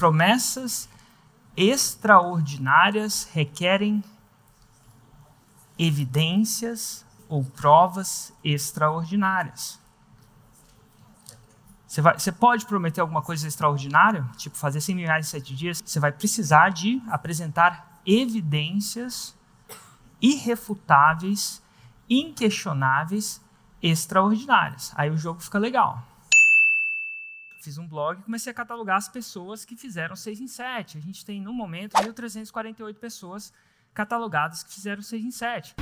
promessas extraordinárias requerem evidências ou provas extraordinárias. Você, vai, você, pode prometer alguma coisa extraordinária, tipo fazer 100 mil reais em 7 dias, você vai precisar de apresentar evidências irrefutáveis, inquestionáveis, extraordinárias. Aí o jogo fica legal. Fiz um blog e comecei a catalogar as pessoas que fizeram 6 em 7. A gente tem, no momento, 1.348 pessoas catalogadas que fizeram 6 em 7.